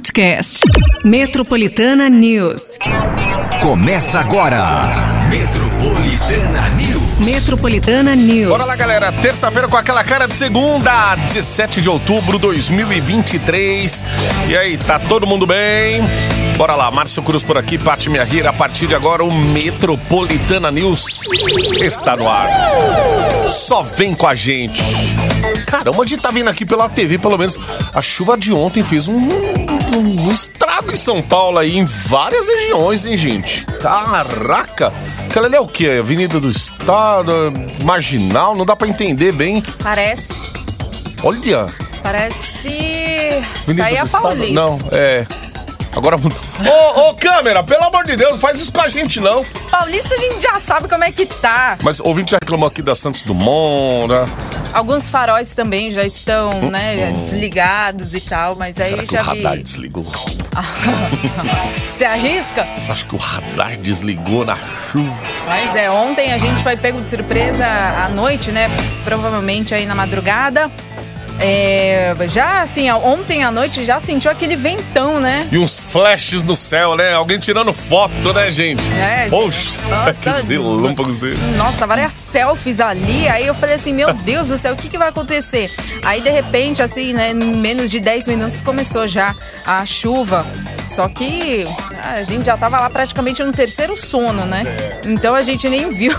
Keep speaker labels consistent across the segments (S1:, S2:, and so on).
S1: podcast. Metropolitana News.
S2: Começa agora. Metropolitana News.
S1: Metropolitana News.
S3: Bora lá, galera. Terça-feira com aquela cara de segunda, 17 de outubro de 2023. E aí, tá todo mundo bem? Bora lá, Márcio Cruz por aqui, Pati Minha Rira. A partir de agora, o Metropolitana News está no ar. Só vem com a gente. Caramba, a gente tá vindo aqui pela TV, pelo menos. A chuva de ontem fez um, um, estrago em São Paulo aí, em várias regiões, hein, gente? Caraca! Aquela ali é o quê? Avenida do Estado, Marginal, não dá pra entender bem.
S4: Parece.
S3: Olha,
S4: Parece.
S3: Avenida
S4: Sair a. Paulista.
S3: Não, é. Agora mudou. Ô, ô, câmera, pelo amor de Deus, não faz isso com a gente, não.
S4: Paulista a gente já sabe como é que tá.
S3: Mas ouvinte já reclamou aqui da Santos Dumont, né?
S4: Alguns faróis também já estão, né, desligados e tal, mas aí
S3: Hum, Será que
S4: já
S3: o radar
S4: vi.
S3: desligou?
S4: Você arrisca?
S3: Você acha que o radar desligou na chuva?
S4: Mas é, ontem a gente foi pego de surpresa à noite, né? Provavelmente aí na madrugada. É, já assim, ontem à noite já sentiu aquele ventão, né?
S3: E uns flashes no céu, né? Alguém tirando foto, né, gente?
S4: É,
S3: Poxa,
S4: Ah,
S3: que relâmpago você.
S4: Nossa, várias selfies ali. Aí eu falei assim, meu Deus do céu, o que, que vai acontecer? Aí, de repente, assim, né, em menos de 10 minutos começou já a chuva. Só que a gente já tava lá praticamente no terceiro sono, né? Então a gente nem viu.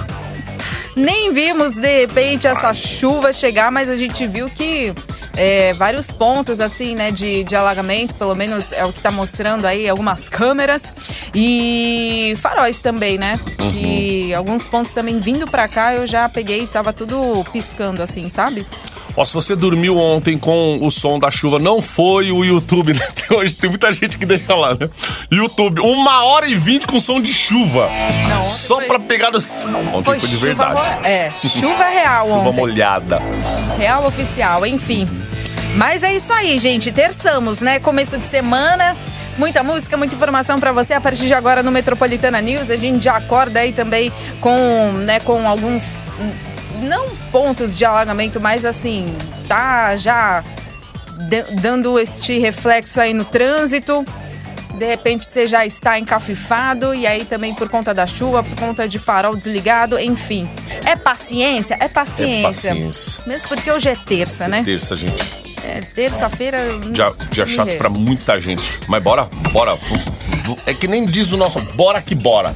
S4: Nem vimos, de repente, essa chuva chegar, mas a gente viu que é, vários pontos, assim, né, de, de alagamento, pelo menos é o que tá mostrando aí algumas câmeras. E faróis também, né? Que alguns pontos também vindo pra cá eu já peguei e tava tudo piscando, assim, sabe?
S3: Ó, se você dormiu ontem com o som da chuva, não foi o YouTube, né? Até hoje tem muita gente que deixa lá, né? YouTube, uma hora e vinte com som de chuva.
S4: Não,
S3: Só
S4: foi-
S3: pra pegar no som. Ontem foi, de
S4: chuva
S3: verdade.
S4: mo- É, chuva real
S3: Chuva
S4: ontem.
S3: molhada.
S4: Real oficial, enfim. Mas é isso aí, gente. Terçamos, né? Começo de semana. Muita música, muita informação pra você a partir de agora no Metropolitana News. A gente já acorda aí também com, né, com alguns não pontos de alagamento, mas assim, tá já dando este reflexo aí no trânsito. De repente você já está encafifado e aí também por conta da chuva, por conta de farol desligado, enfim. É paciência? É paciência.
S3: É paciência.
S4: Mesmo porque hoje é terça, né?
S3: Terça, gente.
S4: É terça-feira.
S3: Dia, dia chato
S4: Ninguém.
S3: pra muita gente. Mas bora, bora. É que nem diz o nosso, bora que bora.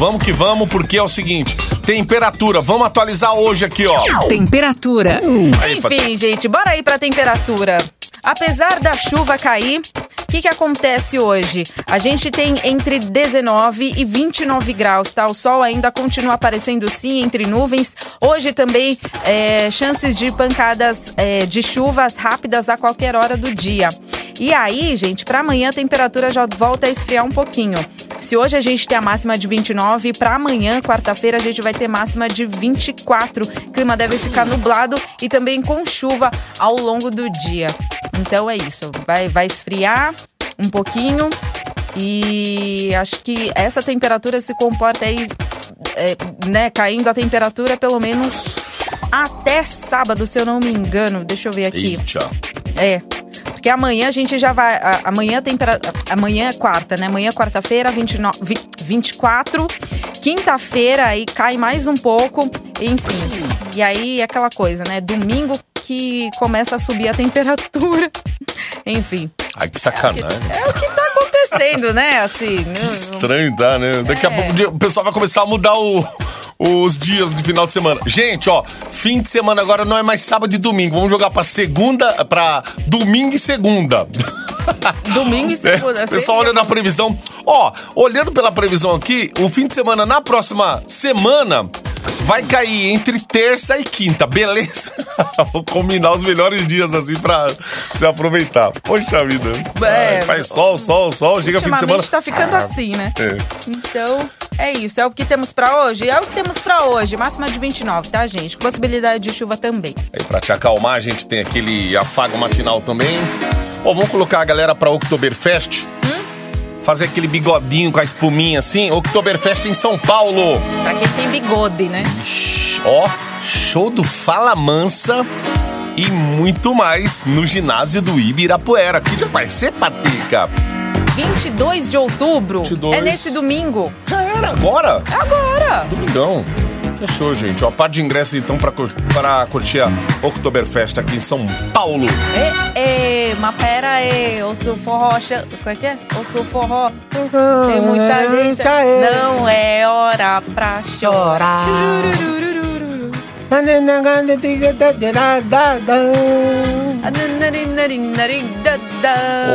S3: Vamos que vamos, porque é o seguinte: temperatura. Vamos atualizar hoje aqui, ó.
S1: Temperatura.
S3: Aí,
S4: Enfim, gente, bora aí pra temperatura. Apesar da chuva cair, o que, que acontece hoje? A gente tem entre 19 e 29 graus, tá? O sol ainda continua aparecendo sim entre nuvens. Hoje também é, chances de pancadas é, de chuvas rápidas a qualquer hora do dia. E aí, gente, para amanhã a temperatura já volta a esfriar um pouquinho. Se hoje a gente tem a máxima de 29, para amanhã, quarta-feira, a gente vai ter máxima de 24. O clima deve ficar nublado e também com chuva ao longo do dia. Então é isso, vai, vai esfriar um pouquinho e acho que essa temperatura se comporta aí, é, né, caindo a temperatura pelo menos até sábado, se eu não me engano. Deixa eu ver aqui.
S3: Eita.
S4: É. Porque amanhã a gente já vai. a- Amanhã tem. pra- Amanhã é quarta, né? Amanhã, quarta-feira, 29 vi- 24. Quinta-feira aí cai mais um pouco. Enfim. E aí aquela coisa, né? Domingo que começa a subir a temperatura. Enfim.
S3: Ai, que sacanagem.
S4: É o que tá acontecendo, né? Assim. não-
S3: Estranho, tá, né? Daqui a
S4: É.
S3: pouco o dia- o pessoal vai começar a mudar o- os dias de final de semana. Gente, ó, fim de semana agora não é mais sábado e domingo. Vamos jogar pra segunda, pra domingo e segunda.
S4: Domingo e segunda.
S3: É, pessoal
S4: seria-
S3: olhando a previsão. Ó, olhando pela previsão aqui, o fim de semana na próxima semana vai cair entre terça e quinta, beleza? Vou combinar os melhores dias assim pra se aproveitar. Poxa vida.
S4: É,
S3: Ai, faz sol, sol, sol, chega fim de semana.
S4: Tá ficando assim, né?
S3: É.
S4: Então, é isso. É o que temos pra hoje? É o que temos pra hoje. Máxima de 29, tá, gente? Possibilidade de chuva também.
S3: Aí pra te acalmar, a gente tem aquele afago matinal também. Ó, vamos colocar a galera pra Oktoberfest. Fazer aquele bigodinho com a espuminha assim. Oktoberfest em São Paulo.
S4: Pra quem tem bigode, né?
S3: Ó, show do Fala Mansa e muito mais no ginásio do Ibirapuera. Que dia vai ser, Patica?
S4: 22 de outubro.
S3: 22.
S4: É nesse domingo.
S3: Já era, agora?
S4: É agora.
S3: Domingão. Fechou, gente. Ó, par de ingressos então pra, cur- pra curtir a Oktoberfest aqui em São Paulo.
S4: É, é, mas pera aí, eu sou forró. cha- Como é que é? Eu sou forró. Tem muita gente. Não é hora pra chorar.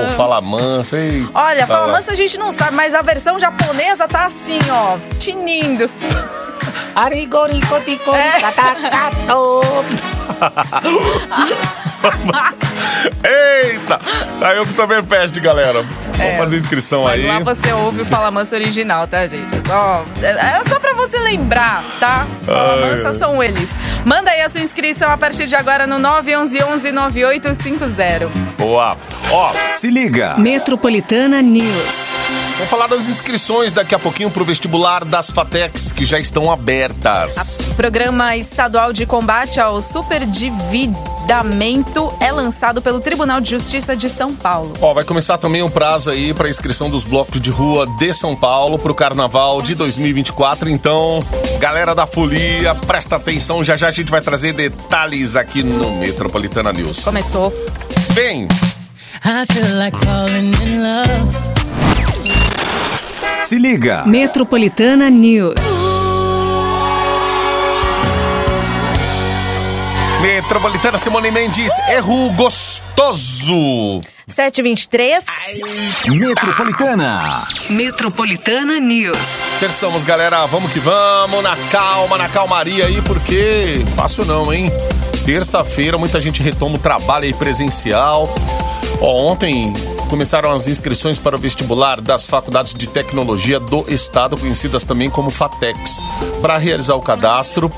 S3: Ô, fala mansa, ei.
S4: Olha, fala
S3: Fala.
S4: mansa a gente não sabe, mas a versão japonesa tá assim, ó, tinindo.
S3: Eita! Aí Oktoberfest, galera. Vamos fazer inscrição
S4: Mas
S3: aí.
S4: lá você ouve o Fala Mansa original, tá, gente? É só, é, é só pra você lembrar, tá? Fala
S3: Ai,
S4: Mansa são eles. Manda aí a sua inscrição a partir de agora no 911-9850.
S3: Boa. Ó,
S2: Se liga.
S1: Metropolitana News.
S3: Vamos falar das inscrições daqui a pouquinho pro vestibular das FATECs, que já estão abertas.
S4: Programa Estadual de Combate ao Superdividamento é lançado pelo Tribunal de Justiça de São Paulo.
S3: Ó, vai começar também o prazo aí para inscrição dos blocos de rua de São Paulo pro Carnaval de 2024. Então, galera da folia, presta atenção, já já a gente vai trazer detalhes aqui no Metropolitana News.
S4: Começou.
S3: Bem,
S5: I feel like falling in love.
S2: Se liga.
S1: Metropolitana News.
S3: Metropolitana Simone Mendes, erro gostoso.
S4: 723.
S2: Metropolitana.
S1: Metropolitana News.
S3: Terçamos, galera, vamos que vamos, na calma, na calmaria aí, porque fácil não, hein? Terça-feira, muita gente retoma o trabalho aí presencial. Ó, ontem começaram as inscrições para o vestibular das faculdades de tecnologia do estado, conhecidas também como FATEX. Para realizar o cadastro,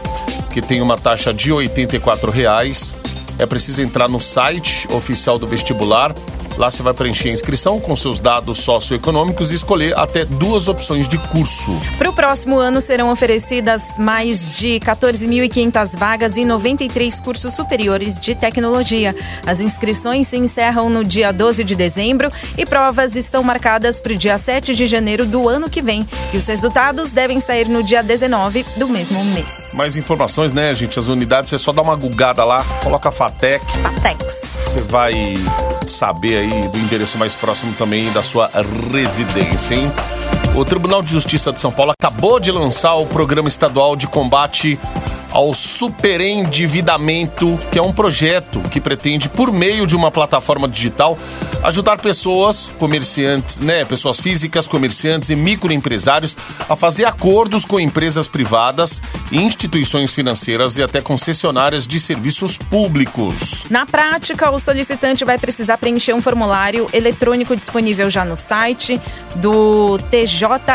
S3: que tem uma taxa de 84 reais, é preciso entrar no site oficial do vestibular. Lá você vai preencher a inscrição com seus dados socioeconômicos e escolher até duas opções de curso.
S4: Para o próximo ano serão oferecidas mais de 14.500 vagas em 93 cursos superiores de tecnologia. As inscrições se encerram no dia 12 de dezembro e provas estão marcadas para o dia 7 de janeiro do ano que vem. E os resultados devem sair no dia 19 do mesmo mês.
S3: Mais informações, né, gente? As unidades, você só dá uma gugada lá, coloca a FATEC,
S4: Patex.
S3: você vai saber aí do endereço mais próximo também da sua residência, hein? O Tribunal de Justiça de São Paulo acabou de lançar o Programa Estadual de Combate ao Superendividamento, que é um projeto que pretende, por meio de uma plataforma digital, ajudar pessoas, comerciantes, né, pessoas físicas, comerciantes e microempresários a fazer acordos com empresas privadas, instituições financeiras e até concessionárias de serviços públicos.
S4: Na prática, o solicitante vai precisar preencher um formulário eletrônico disponível já no site do tjsp.jus.br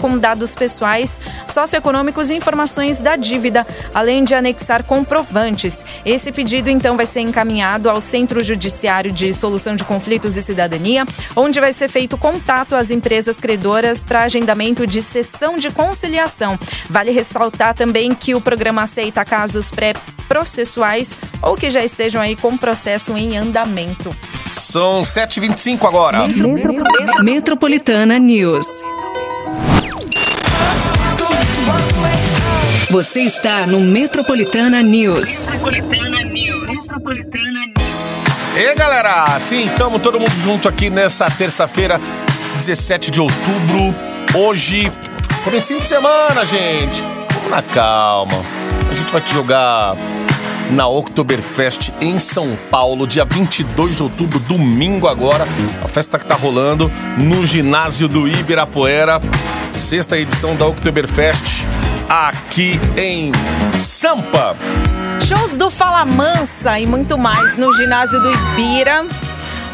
S4: com dados pessoais, socioeconômicos e informações da dívida, além de anexar comprovantes. Esse pedido, então, vai ser encaminhado ao Centro Judiciário de Solução de Conflitos e Cidadania, onde vai ser feito contato às empresas credoras para agendamento de sessão de conciliação. Vale ressaltar também que o programa aceita casos pré-processuais ou que já estejam aí com processo em andamento.
S3: São 7h25 agora.
S1: Metropolitana News. Você está no Metropolitana News. Metropolitana News. Metropolitana News.
S3: E galera, sim, estamos todo mundo junto aqui nessa terça-feira, 17 de outubro. Hoje, comecinho de semana, gente. Vamos na calma. A gente vai te jogar na Oktoberfest em São Paulo, dia 22 de outubro, domingo agora. A festa que tá rolando no ginásio do Ibirapuera. Sexta edição da Oktoberfest aqui em Sampa.
S4: Shows do Fala Mansa e muito mais no ginásio do Ibira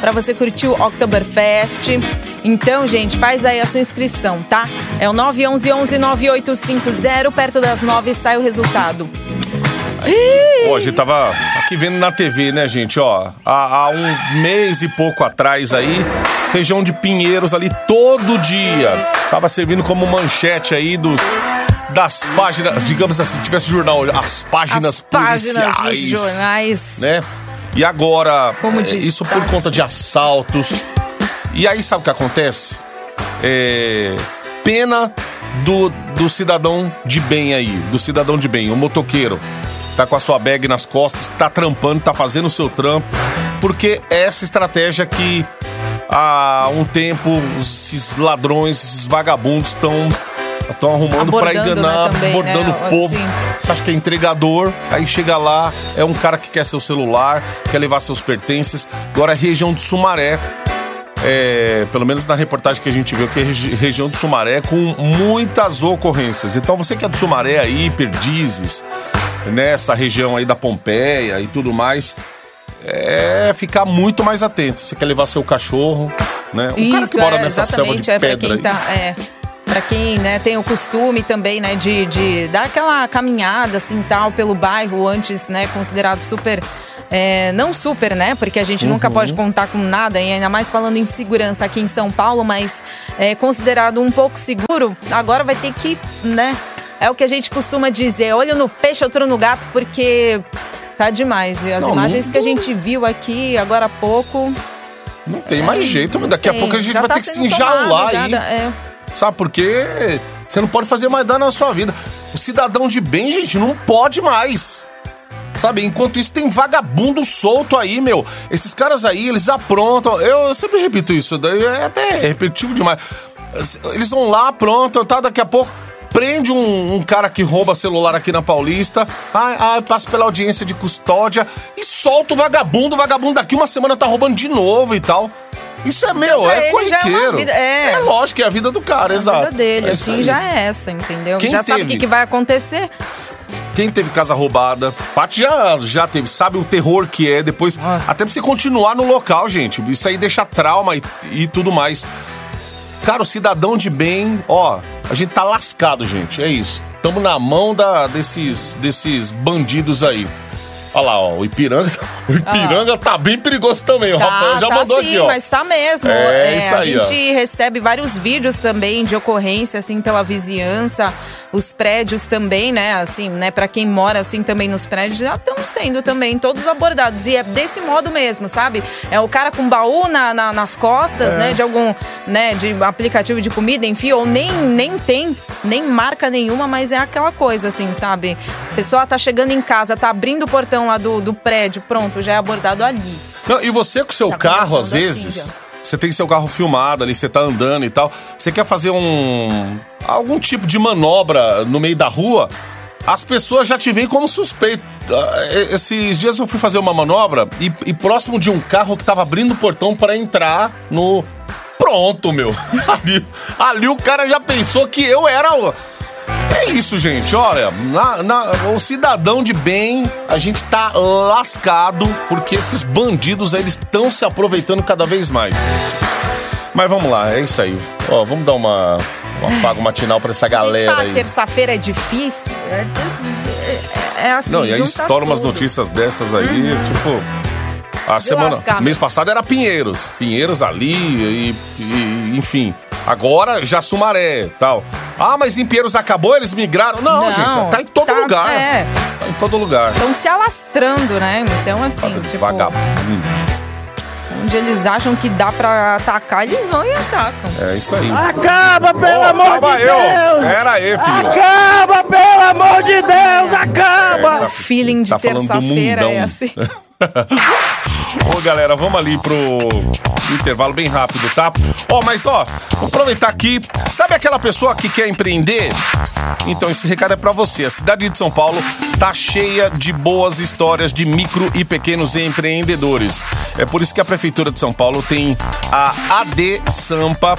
S4: para você curtir o Oktoberfest. Então, gente, faz aí a sua inscrição, tá? É o 911-9850, perto das 9 sai o resultado.
S3: Gente tava aqui vendo na TV, né, gente? Ó, há, há um mês e pouco atrás aí, região de Pinheiros ali todo dia. Tava servindo como manchete aí dos das páginas, digamos assim, tivesse jornal, as páginas
S4: As páginas
S3: policiais,
S4: dos jornais.
S3: né? E agora,
S4: Como
S3: é,
S4: diz,
S3: isso
S4: tá?
S3: por conta de assaltos. E aí sabe o que acontece? É, pena do, do cidadão de bem aí, do cidadão de bem, o motoqueiro. Tá com a sua bag nas costas, que tá trampando, tá fazendo o seu trampo. Porque é essa estratégia que há um tempo esses ladrões, esses vagabundos estão estão arrumando pra
S4: Abordando,
S3: enganar,
S4: né, também,
S3: abordando
S4: né,
S3: o povo.
S4: assim.
S3: Você acha que é entregador, aí chega lá, é um cara que quer seu celular, quer levar seus pertences. Agora, a região de Sumaré, é, pelo menos na reportagem que a gente viu, que é regi- região do Sumaré com muitas ocorrências. Então, você que é do Sumaré aí, Perdizes, nessa região aí da Pompeia e tudo mais, é ficar muito mais atento. Você quer levar seu cachorro, né? O cara
S4: Isso,
S3: que mora
S4: é,
S3: nessa selva
S4: exatamente,
S3: de
S4: é pra
S3: pedra
S4: tá, é, para quem, né, tem o costume também, né, de, de dar aquela caminhada assim tal pelo bairro antes, né, considerado super é, não super, né? Porque a gente
S3: Uhum.
S4: nunca pode contar com nada, e ainda mais falando em segurança aqui em São Paulo, mas é considerado um pouco seguro, agora vai ter que, né? É o que a gente costuma dizer, olho no peixe, outro no gato, porque tá demais, viu? As
S3: Não,
S4: imagens
S3: não-
S4: que a gente viu aqui agora há pouco.
S3: Não tem mais jeito, mas daqui a pouco a gente
S4: já
S3: vai
S4: tá
S3: ter que se enjaular
S4: já
S3: aí.
S4: dá- é.
S3: Sabe por quê? Você não pode fazer mais dano na sua vida. O cidadão de bem, gente, não pode mais. Sabe, enquanto isso tem vagabundo solto aí, meu. Esses caras aí, eles aprontam. Eu sempre repito isso, é até repetitivo demais. Eles vão lá, aprontam, tá? Daqui a pouco prende um, um cara que rouba celular aqui na Paulista. Ai, ai, passa pela audiência de custódia e solta o vagabundo. O vagabundo daqui uma semana tá roubando de novo e tal. Isso é meu,
S4: pra
S3: é
S4: já é
S3: corriqueiro.
S4: vida- é.
S3: lógico que é a vida do cara,
S4: A
S3: exato.
S4: vida dele,
S3: É
S4: assim, já é essa, entendeu?
S3: Quem
S4: já sabe o
S3: teve?
S4: que, que vai acontecer.
S3: Quem teve casa roubada, Paty já, já teve, sabe o terror que é depois.
S4: Ah.
S3: Até pra você continuar no local, gente. Isso aí deixa trauma e, e tudo mais. Cara, o cidadão de bem, ó, a gente tá lascado, gente. É isso. Tamo na mão da, desses, desses bandidos aí. Olha lá, ó, o Ipiranga. O Ipiranga tá bem perigoso também. O Rafael já
S4: tá
S3: mandou
S4: sim,
S3: aqui, ó.
S4: mas tá mesmo.
S3: É, isso
S4: a
S3: aí, ó.
S4: gente recebe vários vídeos também de ocorrência, assim, pela vizinhança. Os prédios também, né? Assim, né? Pra quem mora, assim, também nos prédios, já estão sendo também todos abordados. E é desse modo mesmo, sabe? É o cara com baú na, na- nas costas,
S3: É.
S4: né? De algum, né? De aplicativo de comida, enfim. Ou nem, nem tem, nem marca nenhuma, mas é aquela coisa, assim, sabe? A pessoa tá chegando em casa, tá abrindo o portão lá do, do prédio, pronto, já é abordado ali.
S3: Não, e você com o seu
S4: Tá
S3: carro, às
S4: assim,
S3: vezes,
S4: já.
S3: Você tem seu carro filmado ali, você tá andando e tal. Você quer fazer um. algum tipo de manobra no meio da rua, as pessoas já te veem como suspeito. Ah, Esses dias eu fui fazer uma manobra e, e próximo de um carro que tava abrindo o portão para entrar no. Pronto, meu. Ali, ali o cara já pensou que eu era o. É isso, gente. Olha, na- na- o cidadão de bem, a gente tá lascado porque esses bandidos eles estão se aproveitando cada vez mais. Mas vamos lá, é isso aí. Ó, vamos dar uma, uma afago matinal pra essa
S4: A gente
S3: galera
S4: fala
S3: aí.
S4: terça-feira é difícil. É, é- é assim.
S3: Não, e aí estoura umas notícias dessas aí, tipo. A semana.
S4: lascar,
S3: mês passado era Pinheiros. Pinheiros ali, e, e- enfim. Agora já Sumaré e tal. Ah, mas em Pinheiros acabou, eles migraram. Não,
S4: Não,
S3: gente, tá em todo
S4: tá-
S3: lugar.
S4: é.
S3: Tá em todo lugar.
S4: Estão se alastrando, né? Então, assim,
S3: de
S4: tipo,
S3: vagabundo.
S4: onde eles acham que dá pra atacar, eles vão e atacam.
S3: É isso aí.
S6: Acaba, pelo
S3: Ô,
S6: amor de
S3: ó.
S6: Deus!
S3: Pera aí, filho.
S6: Acaba, pelo amor de Deus! Acaba!
S3: É,
S4: O feeling de
S3: tá falando do
S4: terça-feira é assim.
S3: Ô, galera, vamos ali pro intervalo bem rápido, tá? Ó, mas ó, vou aproveitar aqui. Sabe aquela pessoa que quer empreender? Então, esse recado é pra você. A cidade de São Paulo tá cheia de boas histórias de micro e pequenos empreendedores. É por isso que a Prefeitura de São Paulo tem a AD Sampa,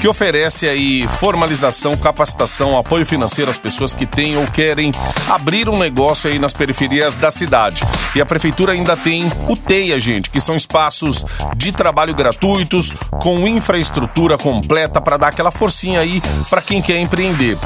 S3: que oferece aí formalização, capacitação, apoio financeiro às pessoas que têm ou querem abrir um negócio aí nas periferias da cidade. E a prefeitura ainda tem o TEIA, gente, que são espaços de trabalho gratuitos com infraestrutura completa para dar aquela forcinha aí para quem quer empreender.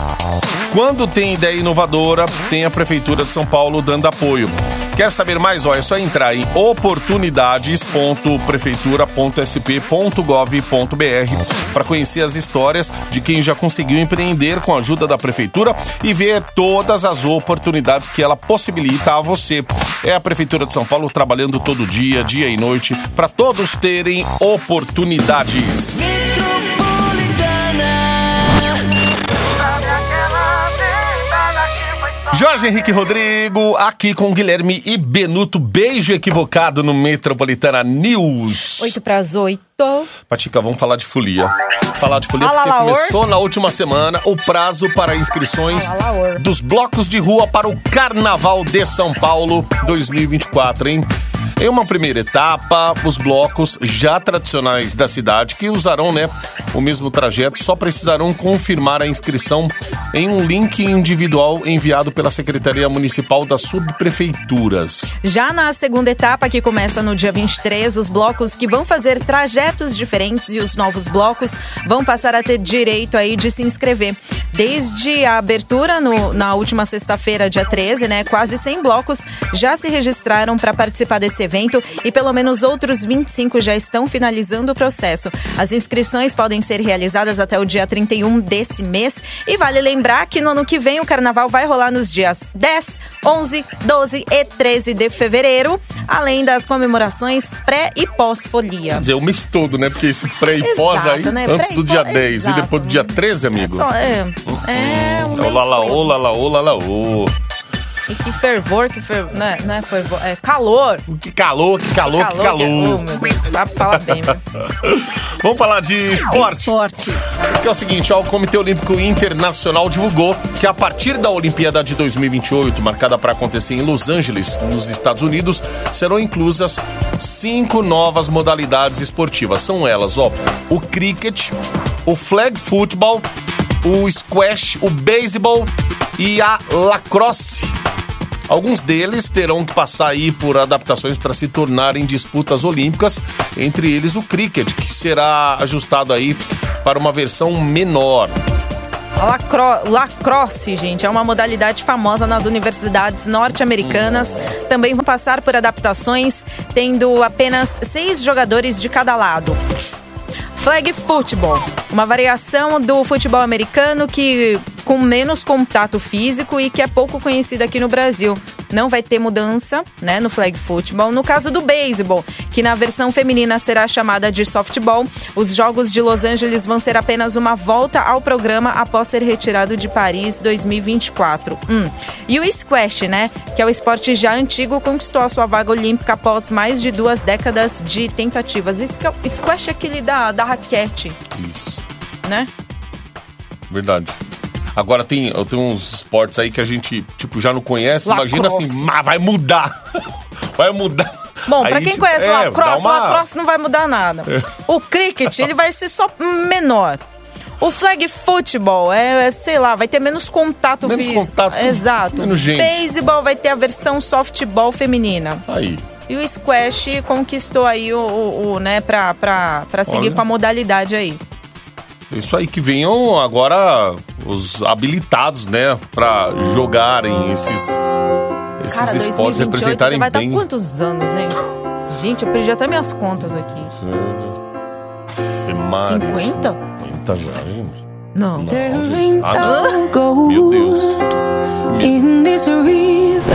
S3: Quando tem ideia inovadora, tem a prefeitura Prefeitura de São Paulo dando apoio. Quer saber mais? Ó, é só entrar em oportunidades.prefeitura.sp.gov.br para conhecer as histórias de quem já conseguiu empreender com a ajuda da prefeitura e ver todas as oportunidades que ela possibilita a você. É a Prefeitura de São Paulo trabalhando todo dia, dia e noite, para todos terem oportunidades. Jorge Henrique Rodrigo, aqui com Guilherme e Benuto. Beijo equivocado no Metropolitana News.
S4: 8 para as 8.
S3: Patica, vamos falar de folia. Falar de folia porque começou na última semana o prazo para inscrições dos blocos de rua para o Carnaval de São Paulo 2024, hein? Em uma primeira etapa, os blocos já tradicionais da cidade, que usarão né, o mesmo trajeto, só precisarão confirmar a inscrição em um link individual enviado pela Secretaria Municipal das Subprefeituras.
S4: Já na segunda etapa, que começa no dia 23, os blocos que vão fazer trajetos diferentes e os novos blocos vão passar a ter direito aí de se inscrever. Desde a abertura no- na última sexta-feira, dia 13, né, quase 100 blocos já se registraram para participar desse evento e pelo menos outros 25 já estão finalizando o processo. As inscrições podem ser realizadas até o dia 31 desse mês e vale lembrar que no ano que vem o carnaval vai rolar nos dias 10, 11, 12 e 13 de fevereiro, além das comemorações pré e pós-folia.
S3: Quer dizer, o mês todo, né? Porque esse pré e pós aí,
S4: Exato, né?
S3: antes
S4: e
S3: do dia
S4: pós-
S3: 10 e
S4: exato.
S3: depois do dia 13,
S4: É
S3: amigo.
S4: só, é, é um mês
S3: Olá, lá, olá, lá, olá, lá, ô.
S4: E que fervor, que fervor, não é, não é fervor, é calor.
S3: Que calor, que calor, que
S4: Oh,
S3: calor.
S4: meu Deus, sabe falar bem. viu?
S3: Vamos falar de esporte.
S4: Esportes.
S3: Que é o seguinte, ó, o Comitê Olímpico Internacional divulgou que a partir da Olimpíada de 2028, marcada para acontecer em Los Angeles, nos Estados Unidos, serão inclusas cinco novas modalidades esportivas. São elas, ó, o cricket, o flag football, o squash, o beisebol e a lacrosse. Alguns deles terão que passar aí por adaptações para se tornarem disputas olímpicas, entre eles o cricket, que será ajustado aí para uma versão menor.
S4: A lacro- lacrosse, gente, é uma modalidade famosa nas universidades norte-americanas. Também vão passar por adaptações, tendo apenas seis jogadores de cada lado. Flag football, uma variação do futebol americano que com menos contato físico e que é pouco conhecida aqui no Brasil. Não vai ter mudança, né, no flag football. No caso do beisebol, que na versão feminina será chamada de softball, os Jogos de Los Angeles vão ser apenas uma volta ao programa após ser retirado de Paris 2024. Hum. E o squash, né, que é o esporte já antigo, conquistou a sua vaga olímpica após mais de duas décadas de tentativas. Squ- Squash é aquele da, da raquete,
S3: Isso,
S4: né?
S3: verdade. Agora tem, tenho uns esportes aí que a gente, tipo, já não conhece. Imagina assim, "Mas vai mudar. vai mudar.
S4: Bom, pra quem
S3: tipo,
S4: conhece
S3: é,
S4: lacrosse,
S3: uma-
S4: lacrosse não vai mudar nada. O cricket, ele vai ser só menor. O flag football é, é, sei lá, vai ter menos contato
S3: Menos
S4: físico.
S3: contato,
S4: Exato.
S3: menos gente.
S4: Beisebol vai ter a versão softball feminina.
S3: Aí.
S4: E o squash conquistou aí o, o, o, né, pra, pra, pra seguir
S3: Olha.
S4: com a modalidade aí.
S3: Isso aí que venham agora os habilitados, né, pra jogarem esses esses
S4: Cara,
S3: esportes
S4: 2028 você
S3: representarem
S4: vai
S3: bem.
S4: dar quantos anos, hein? Gente, eu perdi até minhas contas aqui.
S3: Ave Maria,
S4: 50?
S3: 50 já, gente.
S4: Não.
S3: Não, gente. Ah, não. Meu Deus.
S5: in this river.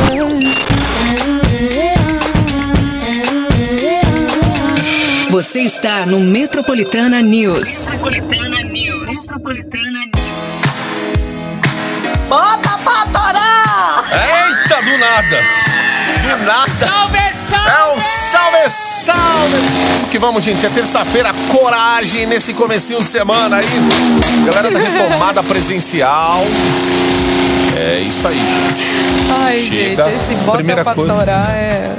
S1: Você está no Metropolitana News.
S7: Metropolitana News. Metropolitana News.
S3: Eita, do nada. Do nada. Salve, salve. É um salve, salve. Que vamos, gente. É terça-feira, coragem nesse comecinho de semana aí. Galera da retomada presencial. É isso aí, gente.
S4: Ai,
S3: Chega.
S4: gente, esse bota
S3: Primeira
S4: pra
S3: coisa.
S4: torar é...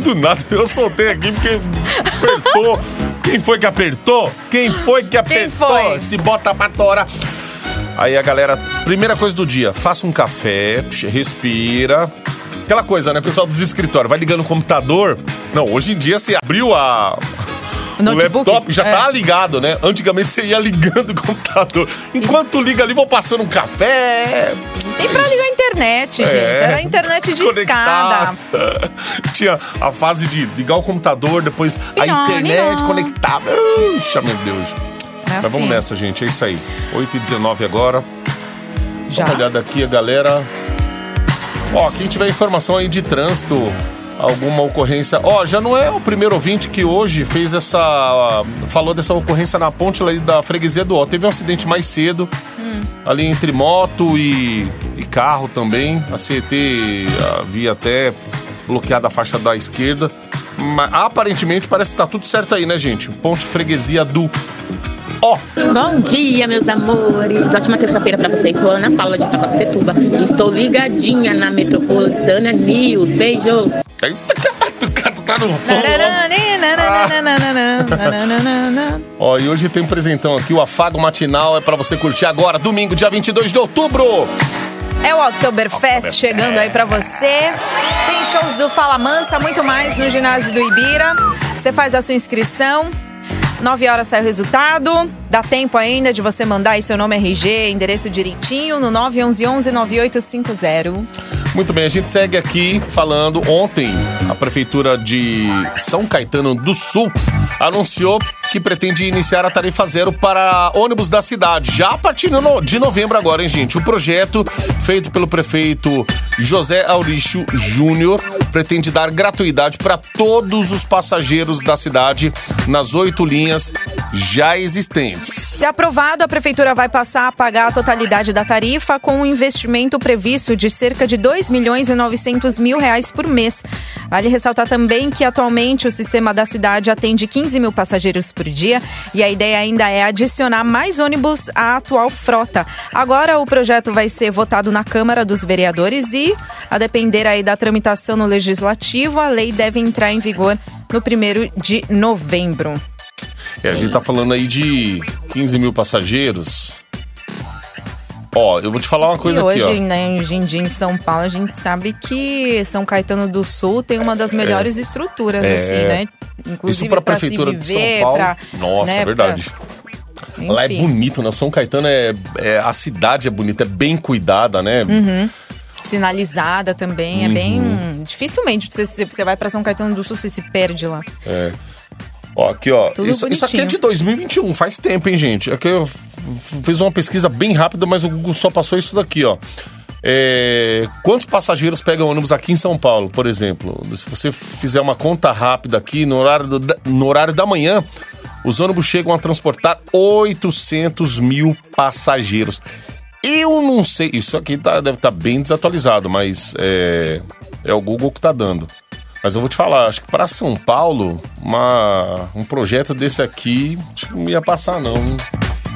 S3: Do nada, eu soltei aqui porque apertou. Quem foi que apertou? Quem foi que apertou?
S4: foi?
S3: Se bota pra torar. Aí a galera, primeira coisa do dia, faça um café, respira. Aquela coisa, né, pessoal dos escritórios, vai ligando o computador. Não, hoje em dia você abriu a O
S4: Notebook?
S3: laptop já
S4: É.
S3: tá ligado, né? Antigamente você ia ligando o computador. Enquanto liga ali, vou passando um café.
S4: E pra ligar a internet,
S3: É.
S4: gente. Era a internet de escada.
S3: Tinha a fase de ligar o computador, depois a
S4: Ninó,
S3: internet conectada. Puxa, meu Deus.
S4: É
S3: Mas vamos
S4: assim.
S3: nessa, gente. É isso aí. 8h19 agora.
S4: Já.
S3: Dá uma olhada aqui, a galera. Ó, quem tiver informação aí de trânsito, alguma ocorrência. Ó, já não é o primeiro ouvinte que hoje fez essa. Falou dessa ocorrência na ponte ali da freguesia do Ó. Teve um acidente mais cedo, ali entre moto e, e carro também. A CET havia até bloqueado a faixa da esquerda. Mas aparentemente parece que tá tudo certo aí, né, gente? Ponte freguesia do Ó.
S8: Bom dia, meus amores. Ótima terça-feira pra vocês. Sou a Ana Paula de Itacoacetuba. Estou ligadinha na Metropolitana News. Beijo.
S3: Tá no. Ó, e hoje tem um presentão aqui, o Afago Matinal é pra você curtir agora, domingo, dia 22 de outubro.
S4: É o Oktoberfest chegando aí pra você. Tem shows do Fala Mansa, muito mais no ginásio do Ibira. Você faz a sua inscrição. 9 horas sai o resultado. Dá tempo ainda de você mandar aí seu nome RG, endereço direitinho no 911-9850.
S3: Muito bem, a gente segue aqui falando. Ontem, a Prefeitura de São Caetano do Sul anunciou que pretende iniciar a tarifa zero para ônibus da cidade, já a partir de no- de novembro agora, hein, gente? O projeto, feito pelo prefeito José Aurício Júnior, pretende dar gratuidade para todos os passageiros da cidade nas oito linhas já existentes.
S4: Se aprovado, a prefeitura vai passar a pagar a totalidade da tarifa com um investimento previsto de cerca de 2 milhões e 900 mil reais por mês. Vale ressaltar também que atualmente o sistema da cidade atende 15 mil passageiros por dia e a ideia ainda é adicionar mais ônibus à atual frota. Agora o projeto vai ser votado na Câmara dos Vereadores e, a depender aí da tramitação no Legislativo, a lei deve entrar em vigor no primeiro de novembro.
S3: É, a gente tá falando aí de 15 mil passageiros. Ó, eu vou te falar uma coisa
S4: e hoje,
S3: aqui, ó.
S4: né, hoje em dia em São Paulo, a gente sabe que São Caetano do Sul tem uma das melhores estruturas,
S3: É.
S4: assim, né? Inclusive
S3: Isso pra
S4: pra
S3: prefeitura
S4: se
S3: de São
S4: viver,
S3: Paulo.
S4: pra,
S3: Nossa,
S4: né,
S3: é verdade.
S4: pra-
S3: Lá é bonito, né? São Caetano é, é- A cidade é bonita, é bem cuidada, né?
S4: Uhum. Sinalizada também, é bem.
S3: Uhum.
S4: Dificilmente você, você vai pra São Caetano do Sul, você se perde lá.
S3: É. Ó, aqui, ó.
S4: Tudo
S3: Isso, isso aqui é de
S4: bonitinho.
S3: 2021, faz tempo, hein, gente? Aqui eu f- fiz uma pesquisa bem rápida, mas o Google só passou isso daqui, ó. É, quantos passageiros pegam ônibus aqui em São Paulo, por exemplo? Se você fizer uma conta rápida aqui, no horário, do- da- no horário da manhã, os ônibus chegam a transportar 800 mil passageiros. Eu não sei, isso aqui tá- deve estar bem desatualizado, mas é, é o Google que tá dando. Mas eu vou te falar, acho que para São Paulo, uma, um projeto desse aqui, acho que não ia passar, não.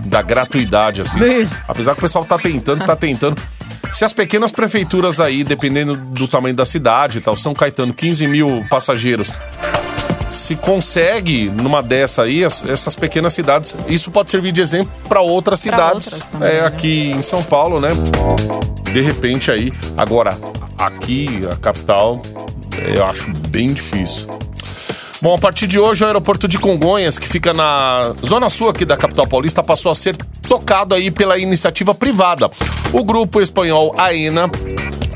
S3: Da gratuidade, assim. Apesar que o pessoal tá tentando, tá tentando. Se as pequenas prefeituras aí, dependendo do tamanho da cidade e tal, São Caetano, 15 mil passageiros. Se consegue numa dessa aí, as- essas pequenas cidades, isso pode servir de exemplo para outras cidades.
S4: outras também,
S3: é,
S4: né?
S3: aqui em São Paulo, né? De repente aí. Agora, aqui, a capital, eu acho bem difícil. Bom, a partir de hoje, o aeroporto de Congonhas, que fica na zona sul aqui da capital paulista, passou a ser tocado aí pela iniciativa privada. O grupo espanhol AENA,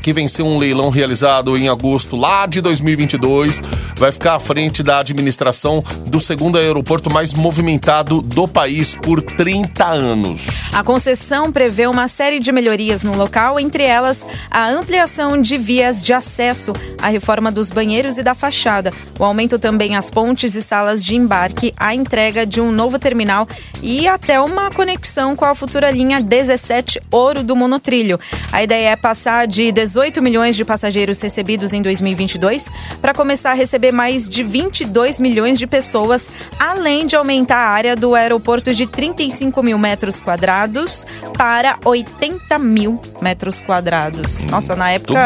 S3: que venceu um leilão realizado em agosto lá de 2022, vai ficar à frente da administração do segundo aeroporto mais movimentado do país por 30 anos.
S4: A concessão prevê uma série de melhorias no local, entre elas a ampliação de vias de acesso, a reforma dos banheiros e da fachada, o aumento também às pontes e salas de embarque, a entrega de um novo terminal e até uma conexão com a futura linha 17 Ouro do Monotrilho. A ideia é passar de 18 milhões de passageiros recebidos em 2022 para começar a receber mais de 22 milhões de pessoas, além de aumentar a área do aeroporto de 35 mil metros quadrados para 80 mil metros quadrados. Nossa, na época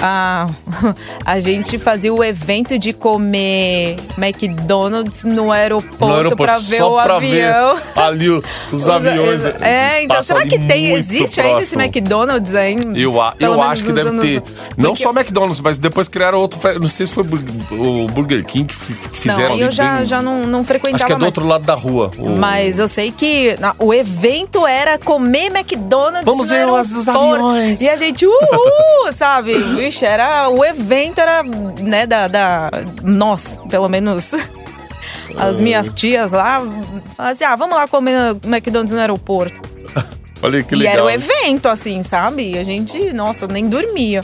S4: a, a gente fazia o evento de comer McDonald's no aeroporto, para ver
S3: só
S4: o avião.
S3: ver ali o- os aviões.
S4: É, então será que tem, existe ainda esse
S3: próximo.
S4: McDonald's ainda?
S3: Eu, eu acho que deve
S4: anos-
S3: ter. Não
S4: Porque-
S3: só McDonald's, mas depois criaram outro. Não sei se foi o Burger King que, fizeram
S4: não,
S3: ali
S4: eu já,
S3: bem-
S4: já não, não frequentava
S3: Acho que é do
S4: mais.
S3: outro lado da rua. o-
S4: Mas eu sei que na- o evento era comer McDonald's
S3: Vamos ver os- os aviões.
S4: E a gente, uhul, sabe? Vixe, era, o evento era, né, da, da... Nós, pelo menos... As minhas tias lá falavam assim, ah, vamos lá comer McDonald's no aeroporto.
S3: Olha que
S4: e
S3: legal.
S4: era o evento, assim, sabe? E a gente, nossa, nem dormia.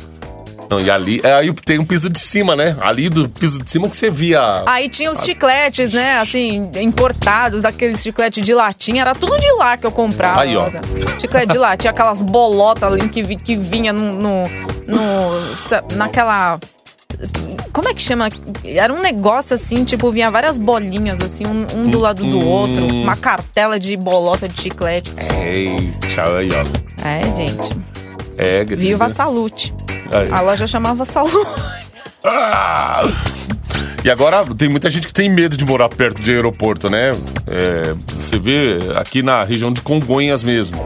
S3: Não, e ali, é, aí tem um piso de cima, né? Ali do piso de cima que você via.
S4: Aí tinha os chicletes, né, assim, importados, aqueles chicletes de latinha, era tudo de lá que eu comprava.
S3: Aí, ó.
S4: Chiclete de latinha, aquelas bolotas ali que, que vinha no, no, no- naquela... Como é que chama? Era um negócio assim, tipo, vinha várias bolinhas, assim, um, um do lado do
S3: Hum.
S4: outro. Uma cartela de bolota de chiclete.
S3: Eita, aí, ó.
S4: É, gente.
S3: É,
S4: Viva a Salute.
S3: Aí.
S4: A loja chamava Salute.
S3: Ah! E agora tem muita gente que tem medo de morar perto de aeroporto, né? É, você vê aqui na região de Congonhas mesmo.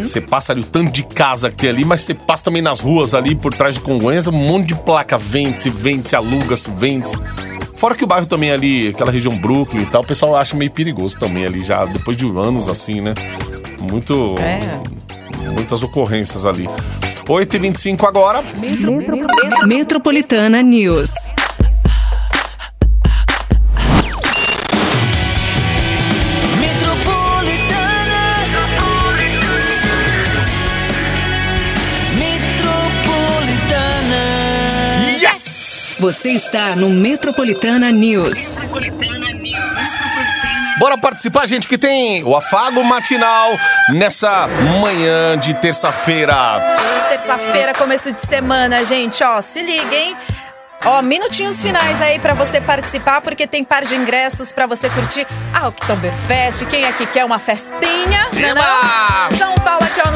S3: Você passa ali o tanto de casa que tem ali, mas você passa também nas ruas ali por trás de Congonhas, um monte de placa vende-se, vende-se, aluga-se, vende-se. Fora que o bairro também ali, aquela região Brooklyn e tal, o pessoal acha meio perigoso também ali já, depois de anos assim, né? Muito.
S4: É.
S3: Muitas ocorrências ali. 8h25 agora.
S1: Metropolitana News.
S5: Metropolitana.
S3: Yes!
S1: Você está no Metropolitana News.
S7: Metropolitana News.
S3: Bora participar, gente, que tem o afago matinal nessa manhã de terça-feira.
S4: Terça-feira, começo de semana, gente, ó, se liguem. Ó, minutinhos finais aí pra você participar, porque tem par de ingressos pra você curtir a Oktoberfest. Quem aqui quer uma festinha? Não, é não? São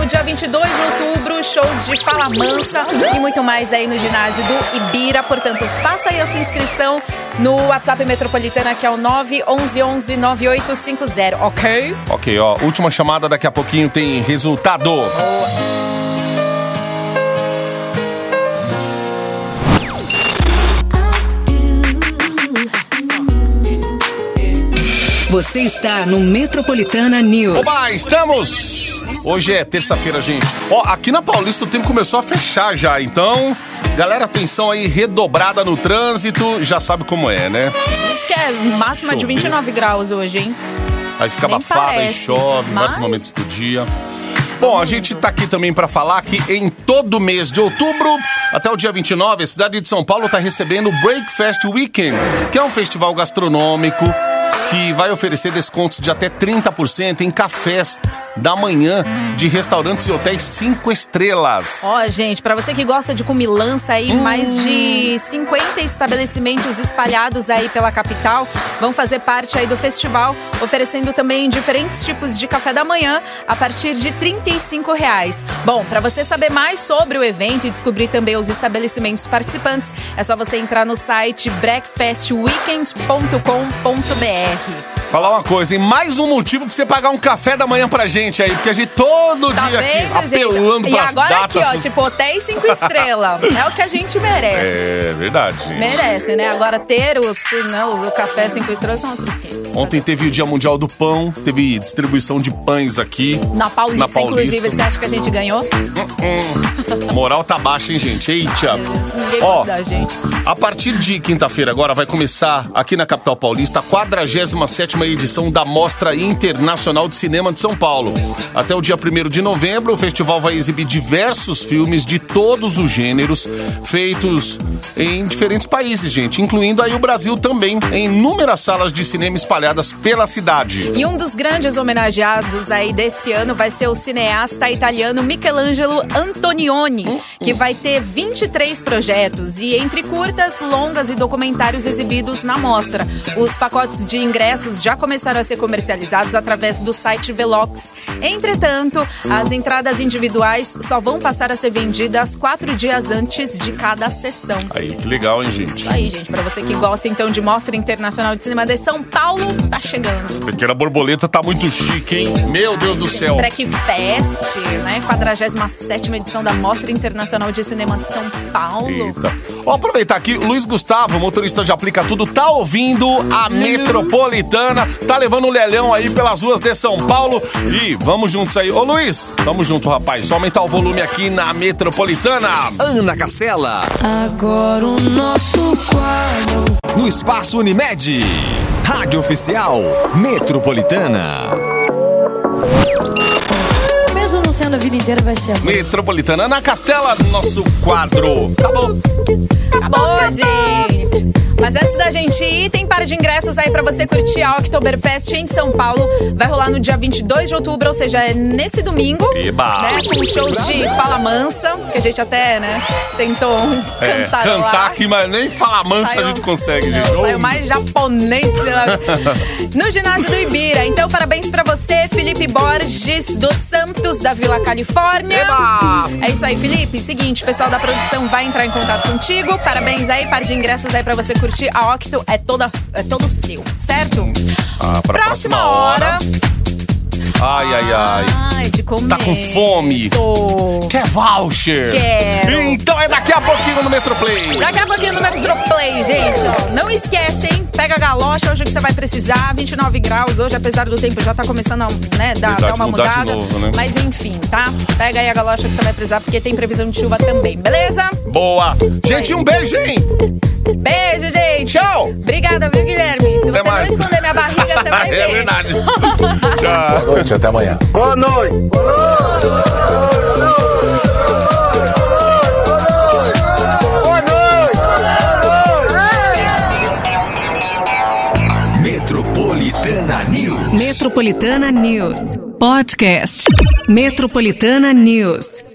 S4: dia 22 de outubro, shows de Fala Mansa e muito mais aí no ginásio do Ibira. Portanto, faça aí a sua inscrição no WhatsApp Metropolitana, que é o 911 9850, ok?
S3: Ok, ó, última chamada, daqui a pouquinho tem resultado.
S1: Você está no Metropolitana News.
S3: Oba, estamos! Hoje é terça-feira, gente. Ó, aqui na Paulista o tempo começou a fechar já, então, galera, atenção aí, redobrada no trânsito, já sabe como é, né?
S4: Diz que é máxima de
S3: Chover.
S4: 29 graus hoje, hein?
S3: Aí fica
S4: Nem
S3: abafado, aí
S4: parece,
S3: chove, em vários
S4: mas-
S3: momentos do dia. Bom, a gente tá aqui também para falar que em todo mês de outubro, até o dia 29, a cidade de São Paulo tá recebendo o Breakfast Weekend, que é um festival gastronômico que vai oferecer descontos de até 30% em cafés da manhã de restaurantes e hotéis cinco estrelas.
S4: Ó, gente, pra você que gosta de comilança aí, mais de 50 estabelecimentos espalhados aí pela capital vão fazer parte aí do festival, oferecendo também diferentes tipos de café da manhã a partir de 35 reais. Bom, pra você saber mais sobre o evento e descobrir também os estabelecimentos participantes, é só você entrar no site breakfastweekend.com.br. BR.
S3: Falar uma coisa, hein? Mais um motivo pra você pagar um café da manhã pra gente aí, porque a gente todo
S4: Tá
S3: dia aqui
S4: vendo, gente?
S3: apelando
S4: E
S3: pras
S4: agora
S3: datas.
S4: aqui, ó,
S3: pros-
S4: tipo, hotéis cinco estrelas. É o que a gente merece.
S3: É verdade, gente.
S4: Merece, né? Agora ter os, não, o café cinco estrelas são outros 500.
S3: Ontem teve o Dia Mundial do Pão, teve distribuição de pães aqui.
S4: Na Paulista,
S3: Na Paulista.
S4: inclusive, você acha que a gente ganhou?
S3: Moral tá baixa, hein, gente? Eita.
S4: Ninguém
S3: Ó,
S4: da gente.
S3: a partir de quinta-feira agora vai começar aqui na capital paulista a 47ª edição da Mostra Internacional de Cinema de São Paulo. Até o dia 1 de novembro, o festival vai exibir diversos filmes de todos os gêneros feitos em diferentes países, gente, incluindo aí o Brasil também, em inúmeras salas de cinema espalhadas pela cidade.
S4: E um dos grandes homenageados aí desse ano vai ser o cineasta italiano Michelangelo Antonioni, que vai ter 23 projetos e entre curtas, longas e documentários exibidos na mostra. Os pacotes de ingressos já começaram a ser comercializados através do site Velox. Entretanto, as entradas individuais só vão passar a ser vendidas quatro dias antes de cada sessão.
S3: Aí, que legal, hein, gente?
S4: Isso aí, gente, pra você que gosta então de Mostra Internacional de Cinema de São Paulo, tá chegando.
S3: Pequena borboleta tá muito chique, hein? Meu Deus do céu.
S4: Breakfast, né? 47 edição da Mostra Internacional de Cinema de São Paulo.
S3: Eita. Vou aproveitar aqui, o Luiz Gustavo, motorista de Aplica Tudo, tá ouvindo a Metropolitana, tá levando o lelhão aí pelas ruas de São Paulo e vamos juntos aí. Ô Luiz, tamo junto, rapaz. Só aumentar o volume aqui na Metropolitana.
S2: Ana Castela,
S5: Agora o nosso quadro.
S2: no Espaço Unimed. Rádio Oficial Metropolitana.
S5: Mesmo não sendo a vida inteira, vai ser.
S3: Metropolitana, Ana Castela, nosso quadro. Acabou.
S4: Acabou, gente. Mas antes da gente ir, tem par de ingressos aí pra você curtir a Oktoberfest em São Paulo. Vai rolar no dia 22 de outubro, ou seja, é nesse domingo.
S3: Eba.
S4: Né, com shows de Fala Mansa, que a gente até, né, tentou
S3: É,
S4: cantar
S3: cantar
S4: lá.
S3: aqui, mas nem falar mansa
S4: Saiu-
S3: a gente consegue, gente.
S4: Não,
S3: Ô,
S4: saiu mais japonês no ginásio do Ibira. Então, parabéns pra você, Felipe Borges, dos Santos, da Vila Califórnia.
S3: Eba!
S4: É isso aí, Felipe. Seguinte, o pessoal da produção vai entrar em contato contigo. Parabéns aí, par de ingressos aí pra você curtir. A Octo é, toda, é todo seu, certo?
S3: Ah, pra
S4: Próxima hora.
S3: Ai, ai, ai.
S4: Ai, de comer.
S3: Tá com fome?
S4: Tô.
S3: Quer voucher?
S4: Quero.
S3: Então é daqui a pouquinho no Metroplay.
S4: Daqui a pouquinho no Metroplay, gente. ó. Não esquece, hein? Pega a galocha hoje que você vai precisar. 29 graus hoje, apesar do tempo já tá começando a né, dar,
S3: Verdade,
S4: dar uma mudada.
S3: novo, né?
S4: Mas enfim, tá? Pega aí a galocha que você vai precisar, porque tem previsão de chuva também, beleza?
S3: Boa. Gente, um beijo, hein?
S4: Beijo, gente.
S3: Tchau.
S4: Obrigada, viu, Guilherme? Se
S3: Até
S4: você
S3: mais.
S4: não esconder minha barriga, você vai ver.
S3: é verdade. Tchau.
S9: Noite, até amanhã.
S6: Boa noite. Boa noite.
S2: Metropolitana News.
S1: Metropolitana News. Podcast. Metropolitana News.